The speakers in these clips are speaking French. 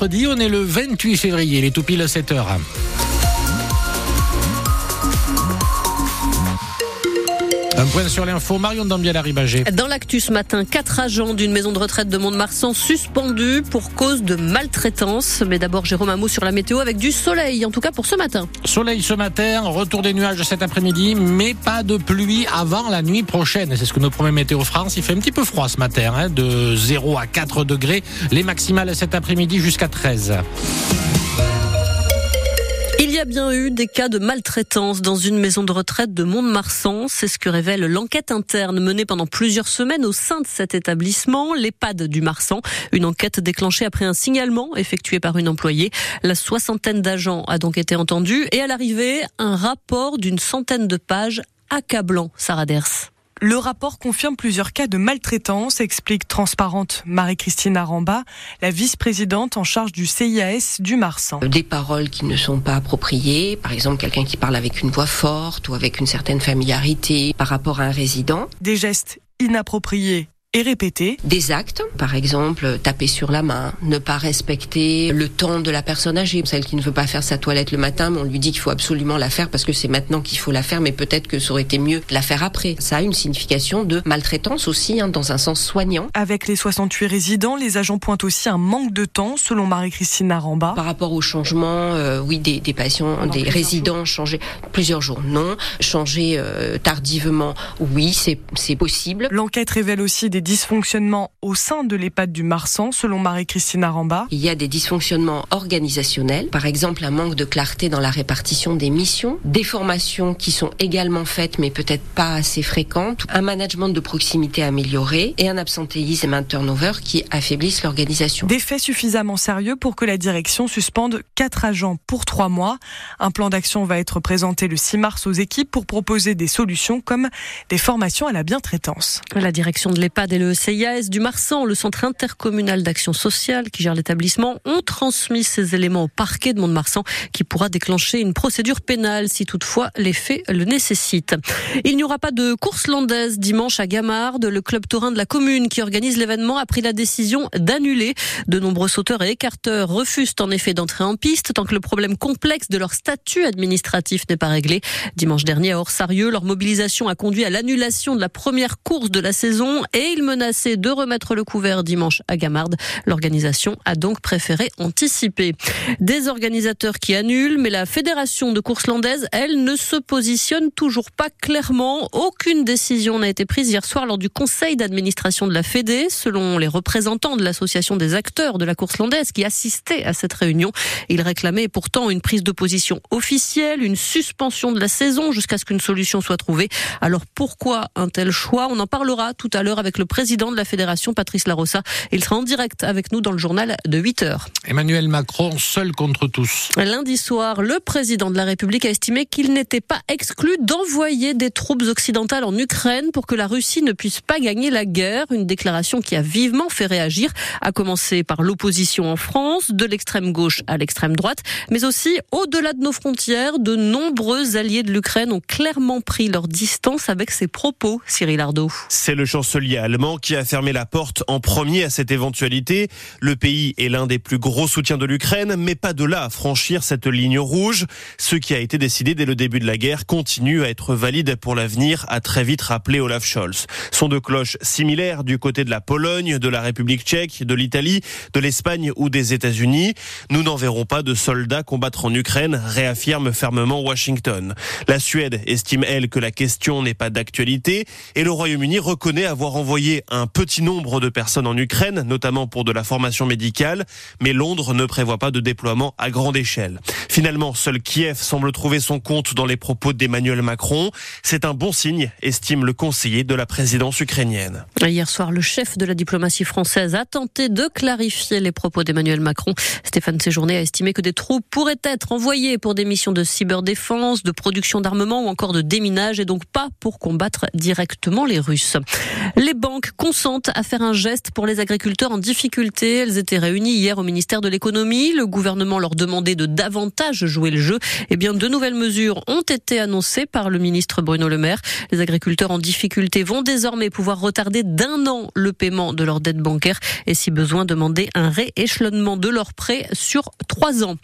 on est le 28 février, les tout pile 7 heures. Un point sur l'info, Marion Dambiel-Arribagé. Dans l'actu ce matin, quatre agents d'une maison de retraite de Mont-de-Marsan suspendus pour cause de maltraitance. Mais d'abord, Jérôme, un mot sur la météo avec du soleil, en tout cas pour ce matin. Soleil ce matin, retour des nuages cet après-midi, mais pas de pluie avant la nuit prochaine. C'est ce que nous promet Météo France. Il fait un petit peu froid ce matin, hein, de 0 à 4 degrés. Les maximales cet après-midi jusqu'à 13. Il y a bien eu des cas de maltraitance dans une maison de retraite de Mont-de-Marsan. C'est ce que révèle l'enquête interne menée pendant plusieurs semaines au sein de cet établissement, l'EHPAD du Marsan. Une enquête déclenchée après un signalement effectué par une employée. La soixantaine d'agents a donc été entendue et à l'arrivée, un rapport d'une centaine de pages accablant, Sarah Ders. Le rapport confirme plusieurs cas de maltraitance, explique transparente Marie-Christine Aramba, la vice-présidente en charge du CIAS du Marsan. Des paroles qui ne sont pas appropriées, par exemple quelqu'un qui parle avec une voix forte ou avec une certaine familiarité par rapport à un résident. Des gestes inappropriés et. Des actes, par exemple, taper sur la main, ne pas respecter le temps de la personne âgée, celle qui ne veut pas faire sa toilette le matin, mais on lui dit qu'il faut absolument la faire parce que c'est maintenant qu'il faut la faire, mais peut-être que ça aurait été mieux de la faire après. Ça a une signification de maltraitance aussi, hein, dans un sens soignant. Avec les 68 résidents, les agents pointent aussi un manque de temps, selon Marie-Christine Naramba. Par rapport au changement, euh, oui, des, des patients, des résidents changer plusieurs jours, non. Changer euh, tardivement, oui, c'est possible. L'enquête révèle aussi des dysfonctionnements au sein de l'EHPAD du Marsan, selon Marie-Christine Aramba. Il y a des dysfonctionnements organisationnels, par exemple un manque de clarté dans la répartition des missions, des formations qui sont également faites mais peut-être pas assez fréquentes, un management de proximité amélioré et un absentéisme et un turnover qui affaiblissent l'organisation. Des faits suffisamment sérieux pour que la direction suspende quatre agents pour trois mois. Un plan d'action va être présenté le 6 mars aux équipes pour proposer des solutions comme des formations à la bientraitance. La direction de l'EHPAD et le CIAS du Marsan, le centre intercommunal d'action sociale qui gère l'établissement, ont transmis ces éléments au parquet de Mont-de-Marsan qui pourra déclencher une procédure pénale si toutefois les faits le nécessitent. Il n'y aura pas de course landaise dimanche à Gamarde. Le club taurin de la commune qui organise l'événement a pris la décision d'annuler. De nombreux sauteurs et écarteurs refusent en effet d'entrer en piste tant que le problème complexe de leur statut administratif n'est pas réglé. Dimanche dernier à Orsarieux, leur mobilisation a conduit à l'annulation de la première course de la saison et menacé de remettre le couvert dimanche à Gamarde? L'organisation a donc préféré anticiper. Des organisateurs qui annulent, mais la fédération de course landaise, elle, ne se positionne toujours pas clairement. Aucune décision n'a été prise hier soir lors du conseil d'administration de la Fédé, selon les représentants de l'association des acteurs de la course landaise qui assistaient à cette réunion. Ils réclamaient pourtant une prise de position officielle, une suspension de la saison jusqu'à ce qu'une solution soit trouvée. Alors pourquoi un tel choix? On en parlera tout à l'heure avec le président de la fédération, Patrice Larossa. Il sera en direct avec nous dans le journal de 8 heures. Emmanuel Macron, seul contre tous. Lundi soir, le président de la République a estimé qu'il n'était pas exclu d'envoyer des troupes occidentales en Ukraine pour que la Russie ne puisse pas gagner la guerre. Une déclaration qui a vivement fait réagir, à commencer par l'opposition en France, de l'extrême gauche à l'extrême droite, mais aussi au-delà de nos frontières, de nombreux alliés de l'Ukraine ont clairement pris leur distance avec ces propos, Cyril Ardo. C'est le chancelier allemand qui a fermé la porte en premier à cette éventualité. Le pays est l'un des plus gros soutiens de l'Ukraine, mais pas de là à franchir cette ligne rouge. Ce qui a été décidé dès le début de la guerre continue à être valide pour l'avenir, a très vite rappelé Olaf Scholz. Sont de cloches similaires du côté de la Pologne, de la République tchèque, de l'Italie, de l'Espagne ou des États-Unis. Nous n'en verrons pas de soldats combattre en Ukraine, réaffirme fermement Washington. La Suède estime, elle, que la question n'est pas d'actualité et le Royaume-Uni reconnaît avoir envoyé un petit nombre de personnes en Ukraine, notamment pour de la formation médicale, mais Londres ne prévoit pas de déploiement à grande échelle. Finalement, seul Kiev semble trouver son compte dans les propos d'Emmanuel Macron. C'est un bon signe, estime le conseiller de la présidence ukrainienne. Hier soir, le chef de la diplomatie française a tenté de clarifier les propos d'Emmanuel Macron. Stéphane Séjourné a estimé que des troupes pourraient être envoyées pour des missions de cyberdéfense, de production d'armement ou encore de déminage et donc pas pour combattre directement les Russes. Les banques banques consentent à faire un geste pour les agriculteurs en difficulté. Elles étaient réunies hier au ministère de l'économie. Le gouvernement leur demandait de davantage jouer le jeu. Eh bien, de nouvelles mesures ont été annoncées par le ministre Bruno Le Maire. Les agriculteurs en difficulté vont désormais pouvoir retarder d'un an le paiement de leurs dettes bancaires et si besoin demander un rééchelonnement de leurs prêts sur trois ans.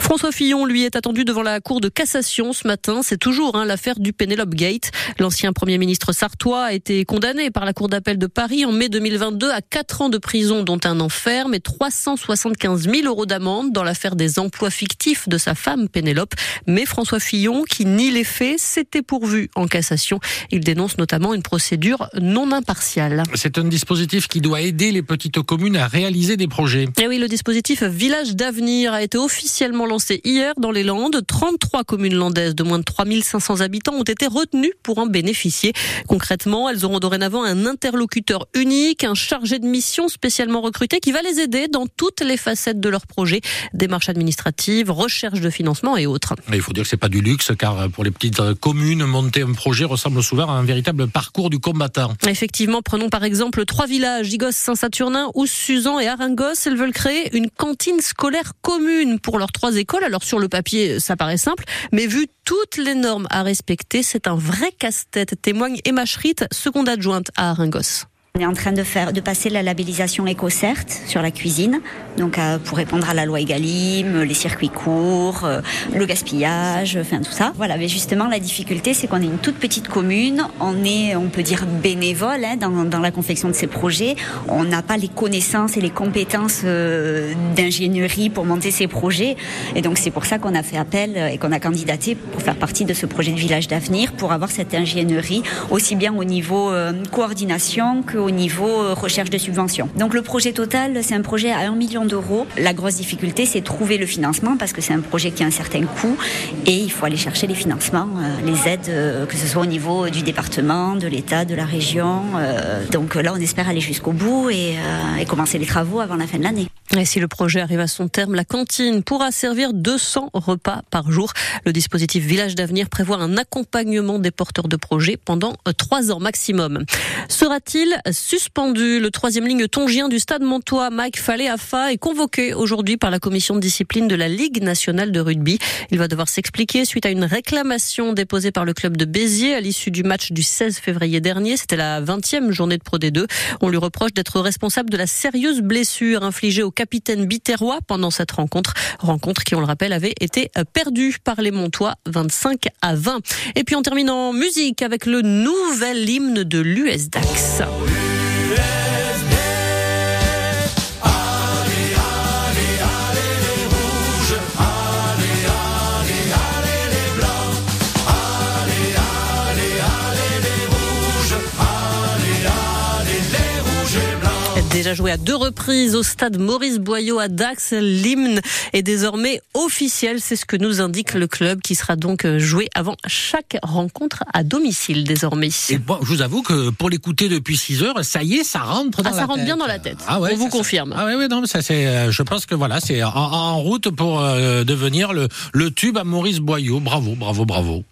François Fillon, lui, est attendu devant la Cour de cassation ce matin. C'est toujours hein, l'affaire du Penelope Gate. L'ancien Premier ministre sartois a été condamné par la Cour d'appel de Paris en mai 2022 à quatre ans de prison, dont un enferme et 375 000 euros d'amende dans l'affaire des emplois fictifs de sa femme Pénélope. Mais François Fillon, qui nie les faits, s'était pourvu en cassation. Il dénonce notamment une procédure non impartiale. C'est un dispositif qui doit aider les petites communes à réaliser des projets. Et oui, le dispositif Village d'avenir a été officiellement lancé hier dans les Landes. 33 communes landaises de moins de 3500 habitants ont été retenues pour en bénéficier. Concrètement, elles auront dorénavant un interlocuteur unique, un chargé de mission spécialement recruté qui va les aider dans toutes les facettes de leur projet, démarches administratives, recherche de financement et autres. Il faut dire que c'est pas du luxe car pour les petites communes, monter un projet ressemble souvent à un véritable parcours du combattant. Effectivement, prenons par exemple trois villages, Igos, Saint-Saturnin, ou Suzan et Aringos. Elles veulent créer une cantine scolaire commune pour leurs trois écoles. Alors sur le papier, ça paraît simple, mais vu toutes les normes à respecter, c'est un vrai casse-tête, témoigne Emma Schritt, seconde adjointe à Aringos. On est en train de faire, de passer la labellisation EcoCert sur la cuisine, donc euh, pour répondre à la loi Egalim, les circuits courts, euh, le gaspillage, enfin tout ça. Voilà, mais justement la difficulté, c'est qu'on est une toute petite commune, on est, on peut dire bénévole hein, dans, dans, la confection de ces projets. On n'a pas les connaissances et les compétences euh, d'ingénierie pour monter ces projets, et donc c'est pour ça qu'on a fait appel et qu'on a candidaté pour faire partie de ce projet de village d'avenir, pour avoir cette ingénierie aussi bien au niveau coordination que au niveau euh, recherche de subventions. Donc le projet total, c'est un projet à 1 million d'euros. La grosse difficulté, c'est trouver le financement parce que c'est un projet qui a un certain coût et il faut aller chercher les financements, euh, les aides, euh, que ce soit au niveau du département, de l'État, de la région. Donc là, on espère aller jusqu'au bout et, et commencer les travaux avant la fin de l'année. Et si le projet arrive à son terme, la cantine pourra servir 200 repas par jour. Le dispositif Village d'avenir prévoit un accompagnement des porteurs de projets pendant trois ans maximum. Sera-t-il suspendu? Le troisième ligne tongien du stade Montois, Mike Fallet-Afa, est convoqué aujourd'hui par la commission de discipline de la Ligue nationale de rugby. Il va devoir s'expliquer suite à une réclamation déposée par le club de Béziers à l'issue du match du 16 février dernier. C'était la 20e journée de Pro D2. On lui reproche d'être responsable de la sérieuse blessure infligée au capitaine Biterrois pendant cette rencontre. Rencontre qui, on le rappelle, avait été perdue par les Montois 25 à 20. Et puis on termine en musique avec le nouvel hymne de l'US déjà joué à deux reprises au stade Maurice Boyau à Dax. L'hymne est désormais officiel. C'est ce que nous indique le club qui sera donc joué avant chaque rencontre à domicile désormais. Et bon, je vous avoue que pour l'écouter depuis 6 heures, ça y est, ça rentre dans ah, la ça rentre tête. bien dans la tête. Ah ouais, On vous confirme. Ah oui, non, ça c'est. euh, Je pense que voilà, c'est en, en route pour euh, devenir le, le tube à Maurice Boyau. Bravo, bravo, bravo.